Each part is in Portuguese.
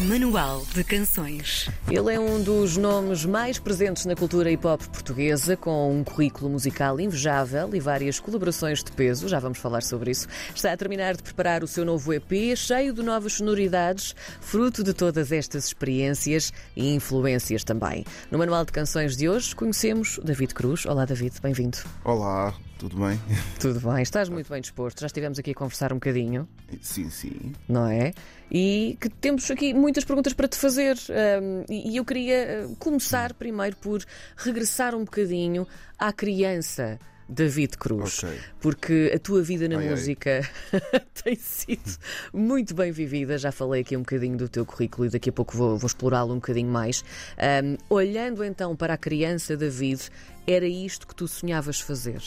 Manual de Canções. Ele é um dos nomes mais presentes na cultura hip hop portuguesa, com um currículo musical invejável e várias colaborações de peso. Já vamos falar sobre isso. Está a terminar de preparar o seu novo EP, cheio de novas sonoridades, fruto de todas estas experiências e influências também. No Manual de Canções de hoje, conhecemos David Cruz. Olá, David, bem-vindo. Olá, tudo bem? Tudo bem, estás muito bem disposto. Já estivemos aqui a conversar um bocadinho, Sim, sim. não é? E que temos aqui muitas perguntas para te fazer. e eu queria uh, começar primeiro por regressar um bocadinho à criança. David Cruz, Ok. porque a tua vida na Ai, ai. música tem sido muito bem vivida. Já falei aqui um bocadinho do teu currículo e daqui a pouco vou, vou explorá-lo um bocadinho mais. Hum, olhando então para a criança David, era isto que tu sonhavas fazer?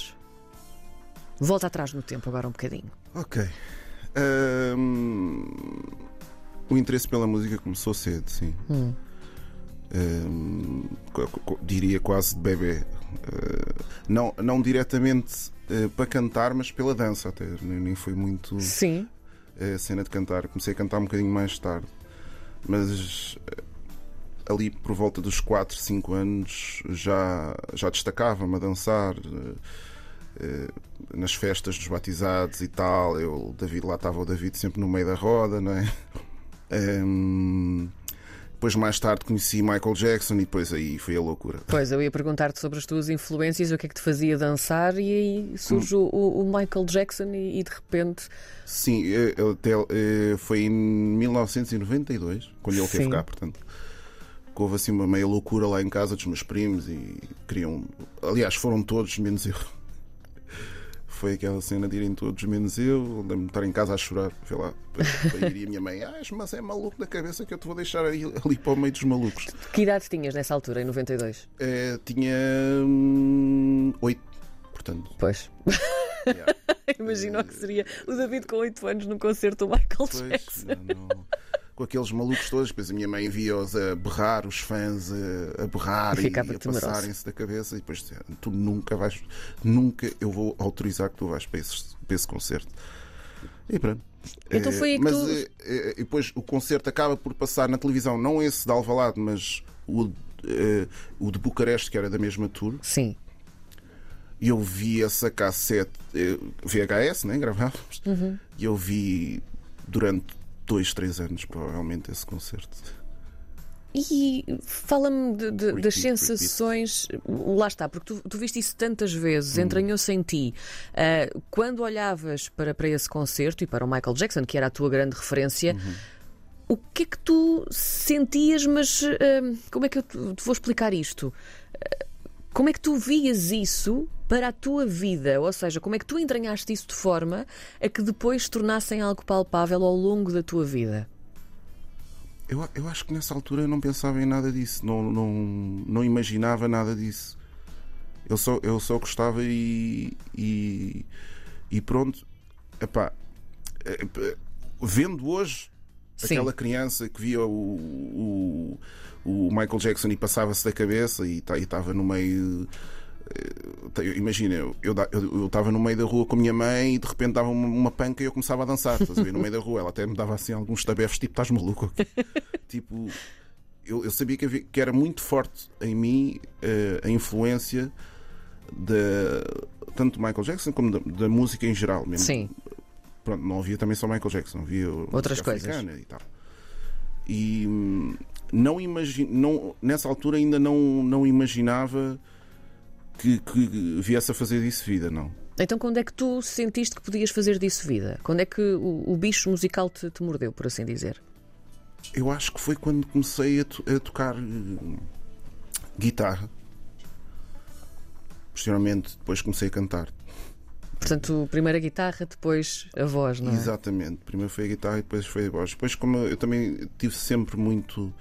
Volta atrás no tempo agora um bocadinho. Ok. Ahm, o interesse pela música começou cedo, sim. Hum. Co- diria quase de bebê. Ah, não, não diretamente ah, para cantar, mas pela dança até. Nem, nem foi muito Sim. a cena de cantar. Comecei a cantar um bocadinho mais tarde. Mas ah, ali por volta dos 4, 5 anos já, já destacava-me a dançar. ah, ah, nas festas dos batizados e tal, eu, David, lá estava o David sempre no meio da roda, não é? Ahm, depois mais tarde conheci Michael Jackson e depois aí foi a loucura. Pois, eu ia perguntar-te sobre as tuas influências, o que é que te fazia dançar, e aí surge o, o Michael Jackson e, e de repente. Sim, eh, ele te- eh, foi em 1992, quando ele Sim. teve cá, portanto. que Houve assim uma meia loucura lá em casa dos meus primos e queriam. Aliás, foram todos, menos eu. Foi aquela cena de irem todos, menos eu. Lembro-me de estar em casa a chorar. Foi lá. Para, ir e a minha mãe, ah, mas é maluco da cabeça que eu te vou deixar ali, ali para o meio dos malucos. Que idade tinhas nessa altura, em 92? Eh, tinha. hum, oito, portanto. Pois. yeah. Imagina o que seria o David com 8 anos num concerto do Michael Pois, Jackson. não, não. Com aqueles malucos todos, depois a minha mãe via-os a berrar, os fãs a, a berrar E e, a passarem-se da cabeça, e depois tu nunca vais, nunca eu vou autorizar que tu vais para esse, para esse concerto. E pronto. Então Eh, foi que mas tu- eh, eh, depois o concerto acaba por passar na televisão, não esse de Alvalade, mas o, eh, o de Bucareste, que era da mesma tour. Sim. E eu vi essa cassete eh, VHS, né? Gravávamos. Uhum. E eu vi durante dois, três anos, provavelmente, esse concerto. E fala-me de- de- das sensações. Lá está, porque tu, tu viste isso tantas vezes, Hum. entranhou-se em ti. Ah, quando olhavas para, para esse concerto e para o Michael Jackson, que era a tua grande referência, Uhum. o que é que tu sentias? Mas ah, como é que eu te te vou explicar isto? Ah, Como é que tu vias isso para a tua vida? Ou seja, como é que tu entranhaste isso de forma a que depois se tornassem algo palpável ao longo da tua vida? Eu, eu acho que nessa altura eu não pensava em nada disso, não, não, não imaginava nada disso. Eu só, eu só gostava e, e, e pronto. Epá, eh, eh, vendo hoje Sim. aquela criança que via o, o, o Michael Jackson e passava-se da cabeça e e estava no meio. Imagina, eu estava no meio da rua com a minha mãe e de repente dava uma, uma panca e eu começava a dançar, estás a ver? No meio da rua. Ela até me dava assim alguns tabefes, tipo, estás maluco? tipo, eu, eu sabia que, havia- que era muito forte em mim eh, a influência da, tanto do Michael Jackson como da, da música em geral mesmo. Sim. Pronto, não havia também só Michael Jackson, havia Outras coisas. E, tal. e hum, não imagino, não, nessa altura ainda não, não imaginava que, que viesse a fazer disso vida, não. Então, quando é que tu sentiste que podias fazer disso vida? Quando é que o, o bicho musical te, te mordeu, por assim dizer? Eu acho que foi quando comecei a, to- a tocar hum, guitarra. Posteriormente, depois comecei a cantar. Portanto, primeiro a guitarra, depois a voz, não é? Exatamente. Primeiro foi a guitarra e depois foi a voz. Depois, como eu também tive sempre muito.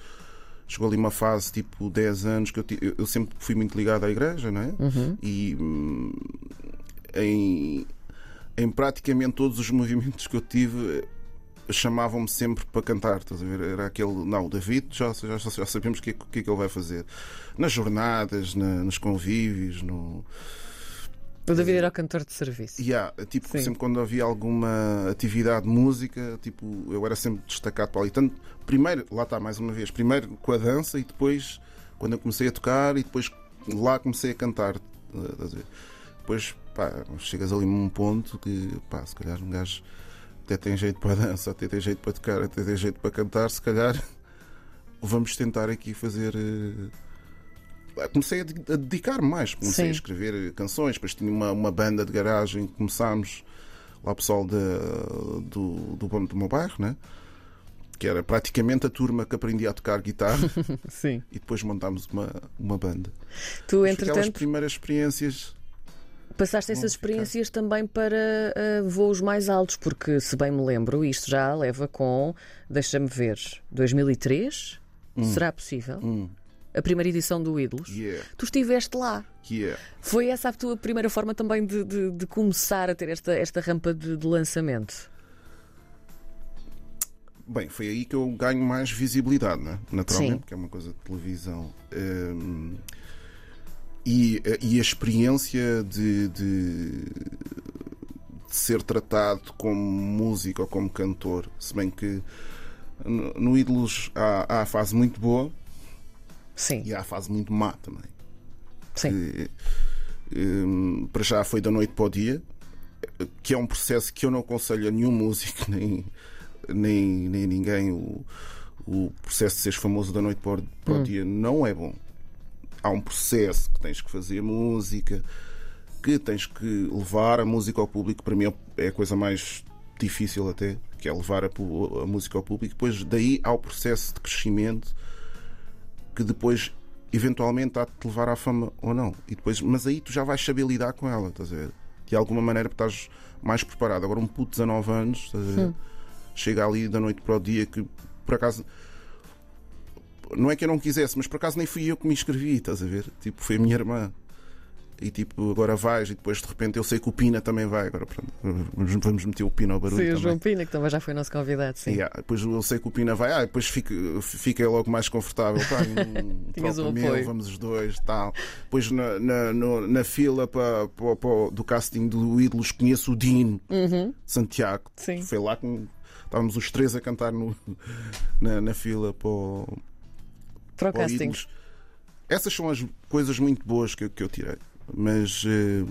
Chegou ali uma fase tipo 10 anos que eu, eu- eu sempre fui muito ligado à igreja, não é? Uhum. E hum, em, em praticamente todos os movimentos que eu tive eh, chamavam-me sempre para cantar, estás a ver? Era aquele, não, o David já, já, já sabemos o que, é que é que ele vai fazer. Nas jornadas, na- nos convívios, no, O David era o cantor de serviço. Yeah, tipo, Sim. sempre quando havia alguma atividade de música, tipo, eu era sempre destacado para ali. Tanto, primeiro, lá está mais uma vez, primeiro com a dança e depois quando eu comecei a tocar e depois lá comecei a cantar. eh, a? Depois, pá, chegas ali num ponto que, pá, se calhar um gajo até tem jeito para a dança, até tem jeito para tocar, até tem jeito para cantar, se calhar vamos tentar aqui fazer. eh, Comecei a de- dedicar mais, comecei Sim. a escrever eh, canções, depois tinha uma, uma banda de garagem, começámos lá o pessoal da- do, do, do meu bairro, né? que era praticamente a turma que aprendia a tocar guitarra Sim. e depois montámos uma, uma banda. Tu, Mas foi aquelas entretanto, primeiras experiências. passaste essas Vamos ficar. experiências também para ah, voos mais altos, porque, se bem me lembro, isto já leva com, deixa-me ver, 2003? Será possível? Hum, A primeira edição do Ídolos? yeah, Tu estiveste lá. yeah. Foi essa a tua primeira forma também de, de- de começar a ter esta, esta rampa de, de lançamento? Bem, foi aí que eu ganho mais visibilidade, né? naturalmente, Sim. porque é uma coisa de televisão. Hum, e, e a experiência de, de- de ser tratado como músico ou como cantor, se bem que no, no Ídolos há, há a fase muito boa Sim, e há a fase muito má também. sim. que, hum, para já foi da noite para o dia, que é um processo que eu não aconselho a nenhum músico, nem, nem, nem ninguém. O, o processo de seres famoso da noite para o, o dia não é bom. Há um processo que tens que fazer música, que tens que levar a música ao público. Para mim é a coisa mais difícil até, que é levar a, a música ao público. Depois daí há o processo de crescimento que depois eventualmente há de te levar à fama ou não. E depois, mas aí tu já vais saber lidar com ela, estás a ver? De alguma maneira estás mais preparado. Agora um puto de 19 anos, estás a ver? chega ali da noite para o dia que por acaso não é que eu não quisesse, mas por acaso nem fui eu que me inscrevi, estás a ver? Tipo, foi a minha irmã. E tipo, agora vais, e depois de repente eu sei que o Pina também vai. Agora pronto, vamos, meter o Pina ao barulho. Sim, o. João Pina, que também já foi nosso convidado, sim. Yeah, depois eu sei que o Pina vai, ah, depois fica, fica logo mais confortável. Pá, um Tinhas troca um meu, apoio. vamos os dois, tal. Depois na, na, no- na fila para, para, para- do casting do Ídolos conheço o Dino Uhum, Santiago. sim. Foi lá que estávamos os três a cantar no, na, na fila para o, Para o o casting. Essas são as coisas muito boas que, que eu tirei. Mas. eh,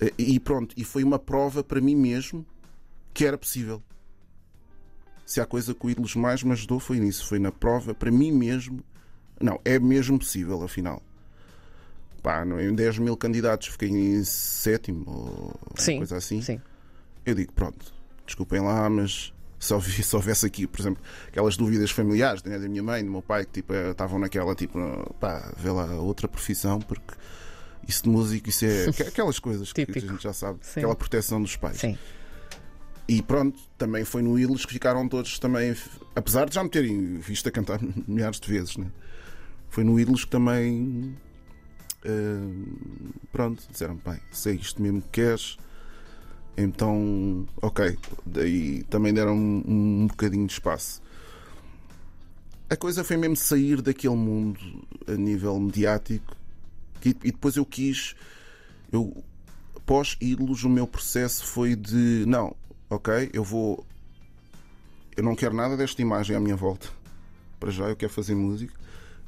eh, e pronto, e foi uma prova para mim mesmo que era possível. Se há coisa que o Ídolos mais me ajudou foi nisso. Foi na prova, para mim mesmo. Não, é mesmo possível, afinal. Pá, em 10 mil candidatos fiquei em sétimo ou Sim, coisa assim. Sim. Eu digo, pronto, desculpem lá, mas se houvesse aqui, por exemplo, aquelas dúvidas familiares né, da minha mãe, do meu pai, que tipo, eh, estavam naquela, tipo, pá, vê lá outra profissão, porque isso de músico, isso é aqu- aquelas coisas que a gente já sabe, Sim. aquela proteção dos pais. Sim. E pronto, também foi no Ídolos que ficaram todos também, apesar de já me terem visto a cantar milhares de vezes, né? foi no Ídolos que também, eh, pronto, disseram, bem, sei isto mesmo que queres. Então, ok, daí também deram um, um bocadinho de espaço. A coisa foi mesmo sair daquele mundo a nível mediático e, e depois eu quis, eu pós ídolos, o meu processo foi de não, ok, eu vou, eu não quero nada desta imagem à minha volta. Para já, eu quero fazer música.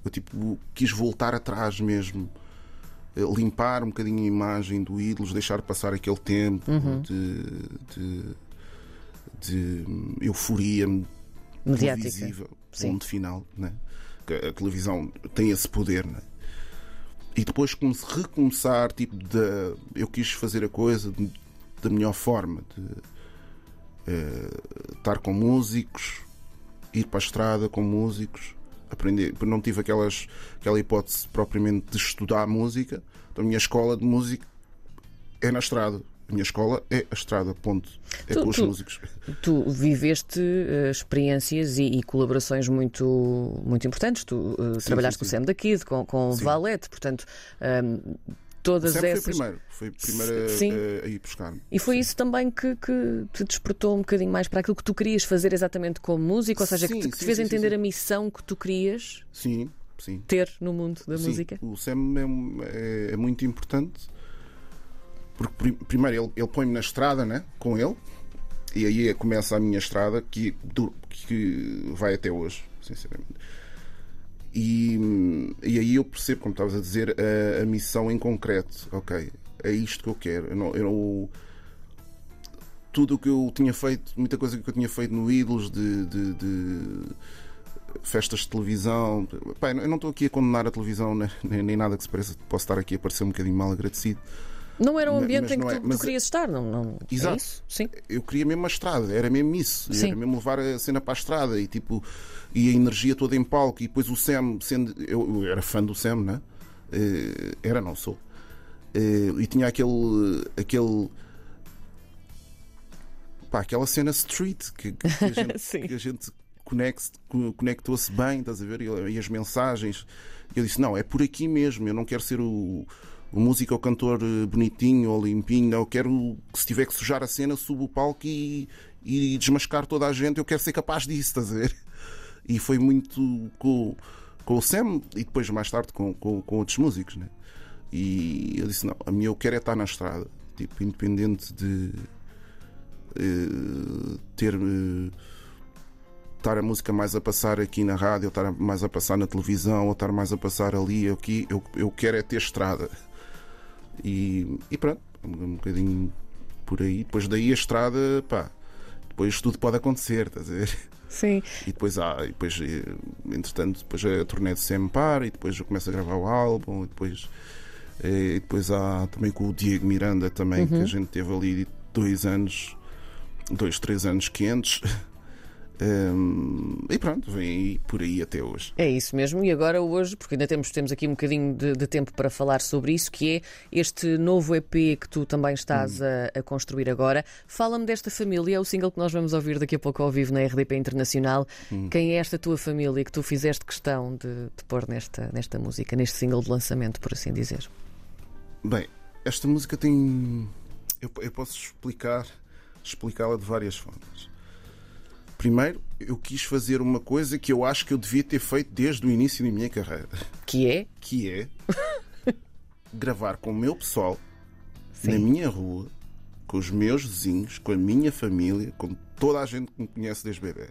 Eu tipo quis voltar atrás mesmo eh, limpar um bocadinho a imagem do ídolos, deixar passar aquele tempo Uhum. de, de, de euforia Mediática. televisiva, Sim. ponto final, né? A televisão tem esse poder, né? E depois comece, recomeçar, tipo, de, eu quis fazer a coisa da melhor forma, de eh, estar com músicos, ir para a estrada com músicos, aprender. Não tive aquelas, aquela hipótese propriamente de estudar música. Então, a minha escola de música é na estrada. A minha escola é a estrada, ponto. É Tu- com os tu- músicos. Tu viveste eh, experiências e, e colaborações muito, muito importantes. Tu eh, trabalhaste sim, com o sim. Sam da Kid, com, com o Sim. Valete, portanto, ehm, todas Sempre essas. foi primeiro. Foi primeiro Sim. a, ir buscar. E foi isso também que, que te despertou um bocadinho mais para aquilo que tu querias fazer exatamente como músico, ou seja, que Sim, te, que te sim, fez sim, sim, entender sim. a missão que tu querias Sim, sim. ter no mundo da Sim, música. O Sam é, um- é- é muito importante Porque pri- primeiro ele, ele põe-me na estrada, né? Com ele, e aí começa a minha estrada que, que vai até hoje, sinceramente. E, e aí eu percebo, como estavas a dizer, a, a missão em concreto. Ok, é isto que eu quero. Eu não, eu não- tudo o que eu tinha feito, muita coisa que eu tinha feito no Ídolos de, de- de festas de televisão. Eu não estou aqui a condenar a televisão né, nem, nem nada que se pareça. Posso estar aqui a parecer um bocadinho mal agradecido. Não era o Mas- ambiente mas em que não é- tu, tu mas- querias estar, não, não é Exato. isso? Sim. eu queria mesmo a estrada, era mesmo isso, Sim. era mesmo levar a cena para a estrada e tipo e a energia toda em palco e depois o Sam, sendo eu, eu era fã do Sam, né? Eh, era não sou. Eh, e tinha aquele aquele pá, aquela cena street que, que a gente, Sim. que a gente conectou-se bem, estás a ver? E, e as mensagens. Eu disse: não, é por aqui mesmo, eu não quero ser o, o músico ou cantor eh, bonitinho ou limpinho, eu quero que se tiver que sujar a cena, subo o palco e, e desmascar toda a gente, eu quero ser capaz disso, estás a ver? E foi muito com, com o Sam e depois mais tarde com, com, com outros músicos, né? E eu disse: não, a minha eu quero é estar na estrada, tipo, independente de eh, ter. eh, estar a música mais a passar aqui na rádio, ou estar mais a passar na televisão, ou estar mais a passar ali aqui, eu, eu quero é ter estrada. E, e pronto, um bocadinho por aí. Depois daí a estrada, pá, depois tudo pode acontecer, estás a ver? Sim. E depois há, e depois, eh, entretanto, depois a turnê de Sem para e depois eu começo a gravar o álbum, e depois, eh, e depois há também com o Diego Miranda também, que a gente teve ali dois anos, dois, três anos quentes. Hum, e pronto, vem aí por aí até hoje. É isso mesmo, e agora hoje, porque ainda temos, temos aqui um bocadinho de, de tempo para falar sobre isso, que é este novo EP que tu também estás a, a construir agora. Fala-me desta família, é o single que nós vamos ouvir daqui a pouco ao vivo na RDP Internacional. Quem é esta tua família que tu fizeste questão de, de pôr nesta, nesta música, neste single de lançamento, por assim dizer? Bem, esta música tem. Eu, eu posso explicar, explicá-la de várias formas. Primeiro, eu quis fazer uma coisa que eu acho que eu devia ter feito desde o início da minha carreira, Que é? que é gravar com o meu pessoal Sim. na minha rua, com os meus vizinhos, com a minha família, com toda a gente que me conhece desde bebê.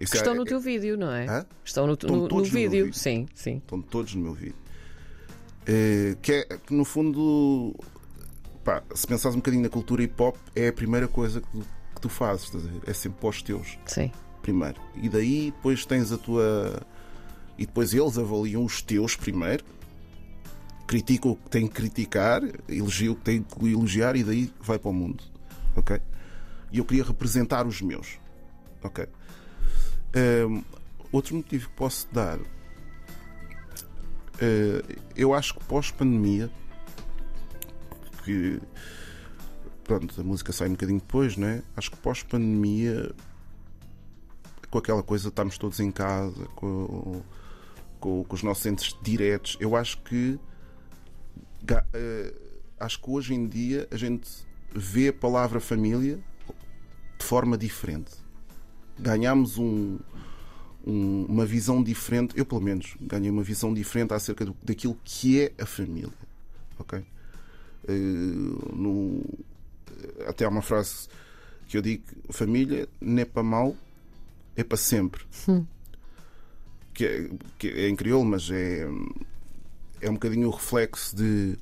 Isso Que estão é- no teu vídeo, não é? Hã? Estão no, no- no vídeo. vídeo. Sim, sim. estão todos no meu vídeo. Eh, que é no fundo, pá, se pensares um bocadinho na cultura hip hop, é a primeira coisa que tu, fazes, estás a ver? É sempre para os teus, Sim. primeiro. E daí depois tens a tua. E depois eles avaliam os teus primeiro, criticam o que têm que criticar, elogiam o que têm que elogiar e daí vai para o mundo. Ok? E eu queria representar os meus. Ok? Ehm, outro motivo que posso dar eh, eu acho que pós-pandemia, que pronto, a música sai um bocadinho depois, não é? Acho que pós-pandemia, com aquela coisa, estamos todos em casa, com, com, com os nossos entes diretos, eu acho que eh, acho que hoje em dia a gente vê a palavra família de forma diferente. Ganhámos um, um- uma visão diferente. Eu, pelo menos, ganhei uma visão diferente acerca do, daquilo que é a família. Ok? Eh, no- até há uma frase que eu digo: família não é para mal, é para sempre. Que, é, que é em crioulo, mas é, é um bocadinho o reflexo de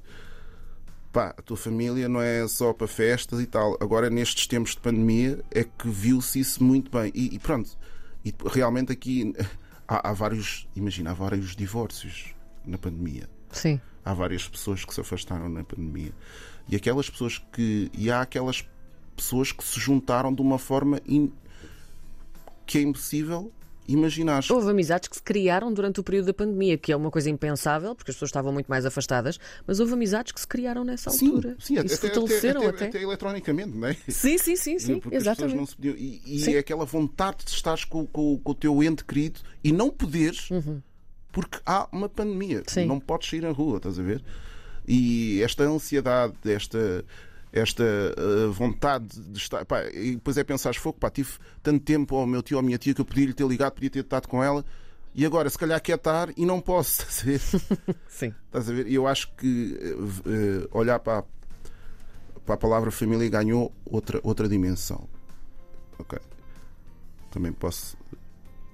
pá, a tua família não é só para festas e tal. Agora, nestes tempos de pandemia, é que viu-se isso muito bem. E, e pronto, e realmente aqui há, há vários, imagina, há vários divórcios na pandemia. Sim. Há várias pessoas que se afastaram na pandemia. E aquelas pessoas que. E há aquelas pessoas que se juntaram de uma forma in- que é impossível imaginar. Houve amizades que se criaram durante o período da pandemia, que é uma coisa impensável, porque as pessoas estavam muito mais afastadas, mas houve amizades que se criaram nessa Sim, altura. sim, e até, se até, fortaleceram até, até. até eletronicamente, não é? Sim, sim, sim, sim, Porque exatamente. não se podiam. E, e Sim. é aquela vontade de estares com, com- com o teu ente querido e não poderes porque há uma pandemia. Sim. Não podes sair na rua, estás a ver? E esta ansiedade, esta, esta uh, vontade de estar. Pá, e depois é pensar, fogo, pá, tive tanto tempo ao meu tio ou à minha tia que eu podia lhe ter ligado, podia ter estado com ela. E agora, se calhar quer estar e não posso, estás a ver? Sim. Estás a ver? E eu acho que eh, eh, olhar para, a palavra família ganhou outra, outra dimensão. Ok. Também posso.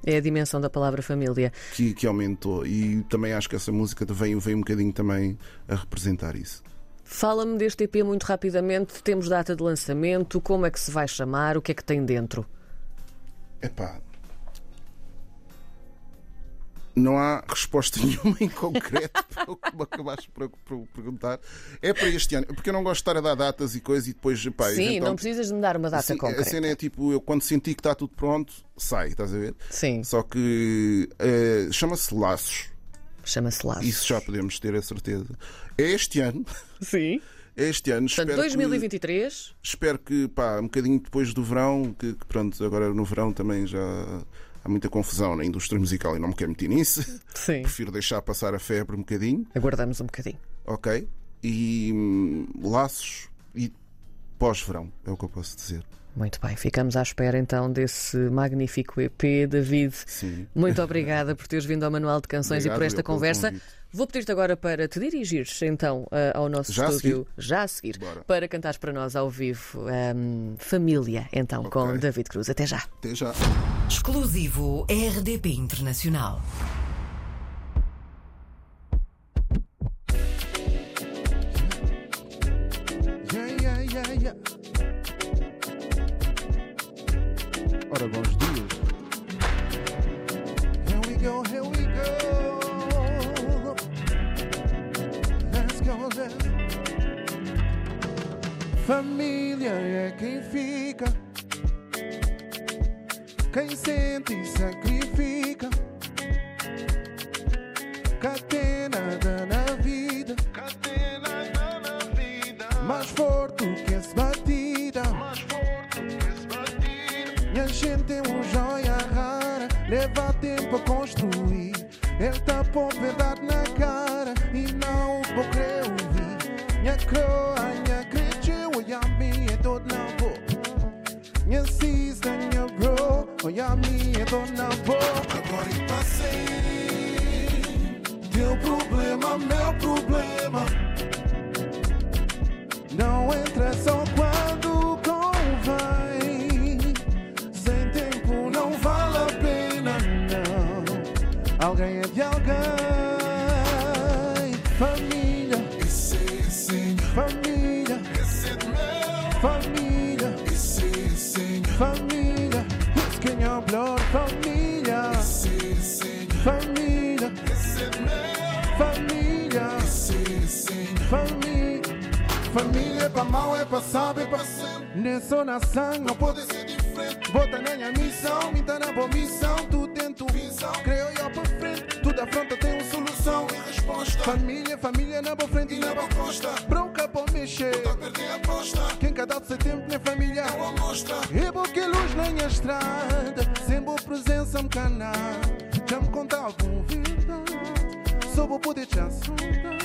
É a dimensão da palavra família. Que, que aumentou. E também acho que essa música vem, vem um bocadinho também a representar isso. Fala-me deste EP muito rapidamente. Temos data de lançamento, como é que se vai chamar, o que é que tem dentro? Epá. Não há resposta nenhuma em concreto para o que me acabaste por, perguntar. É para este ano, porque eu não gosto de estar a dar datas e coisas e depois. Pá, Sim, eventual- não precisas de me dar uma data Sim, concreta. A cena é tipo, eu quando senti que está tudo pronto, sai, estás a ver? Sim, Só que eh, chama-se Laços. chama-se Laços. Isso já podemos ter a certeza. É este ano. Sim. É este ano. Portanto, espero que- 2023. espero que, pá, um bocadinho depois do verão, que, que pronto, agora no verão também já há muita confusão na indústria musical e não me quero meter nisso. Sim. Prefiro deixar passar a febre um bocadinho, Aguardamos um bocadinho. ok? E hum, laços e pós-verão, é o que eu posso dizer. Muito bem, ficamos à espera então desse magnífico EP, David. Sim. Muito obrigada por teres vindo ao Manual de Canções e por Obrigado esta conversa. Vou pedir-te agora para te dirigires então ao nosso Já a estúdio, já a seguir, Bora. para cantares para nós ao vivo ehm, Família, então, com Ok. David Cruz. Até já. Até já. Exclusivo RDP Internacional. Ora, bons dias. Here we go, here we go. Let's go, let's Família é quem fica, quem sente e sacrifica. Catena na vida, catena na vida. Mais forte que esse batida, mais forte que esse batida. Minha gente é um joia rara, leva tempo a construir. Ele tá por verdade olha a mim, é todo na boca. Agora eu passei. Teu problema, meu problema. Não entra só Família. Família. Família. Família é pra mal, é pra saber, é pra sempre. Nessa nação não pode ser diferente. Bota na minha missão, me tá na boa missão. Tu visão, creio eu pra frente. Tudo afronta tem uma solução e resposta. Família, família na boa frente e na boa costa. Pra mexer. Tá perder a aposta. Quem cada seu tempo, minha família. É uma mostra. E porque luz na estrada. Sem boa presença, me canal. Já me conta algum verdade. Só vou poder te assuntar.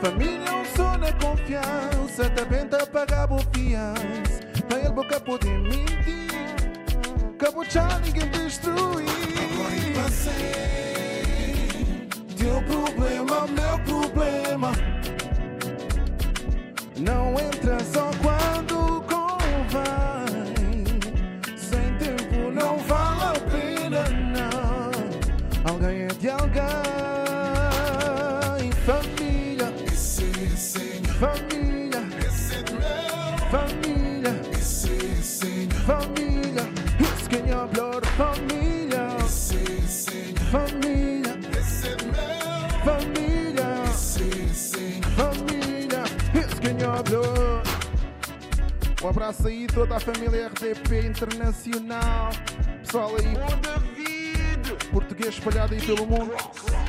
Família é um som na confiança, também tá pagar fiança. Pra ele boca poder mentir, cabochar ninguém destruir. Agora passei, teu problema, meu problema. Não entra só quando convém. Um abraço aí, toda a família RDP Internacional. Pessoal aí. Português espalhado aí pelo mundo.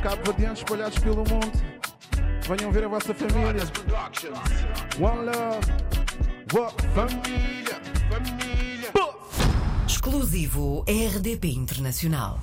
Cabo-verdianos espalhados pelo mundo. Venham ver a vossa família. One love. What? Família. Família. Exclusivo RDP Internacional.